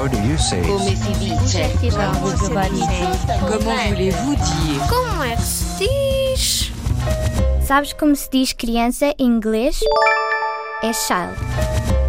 How do you say Come si dice? Comment voulez-vous dire Como é que se diz? Sabes como se diz criança em inglês? É child.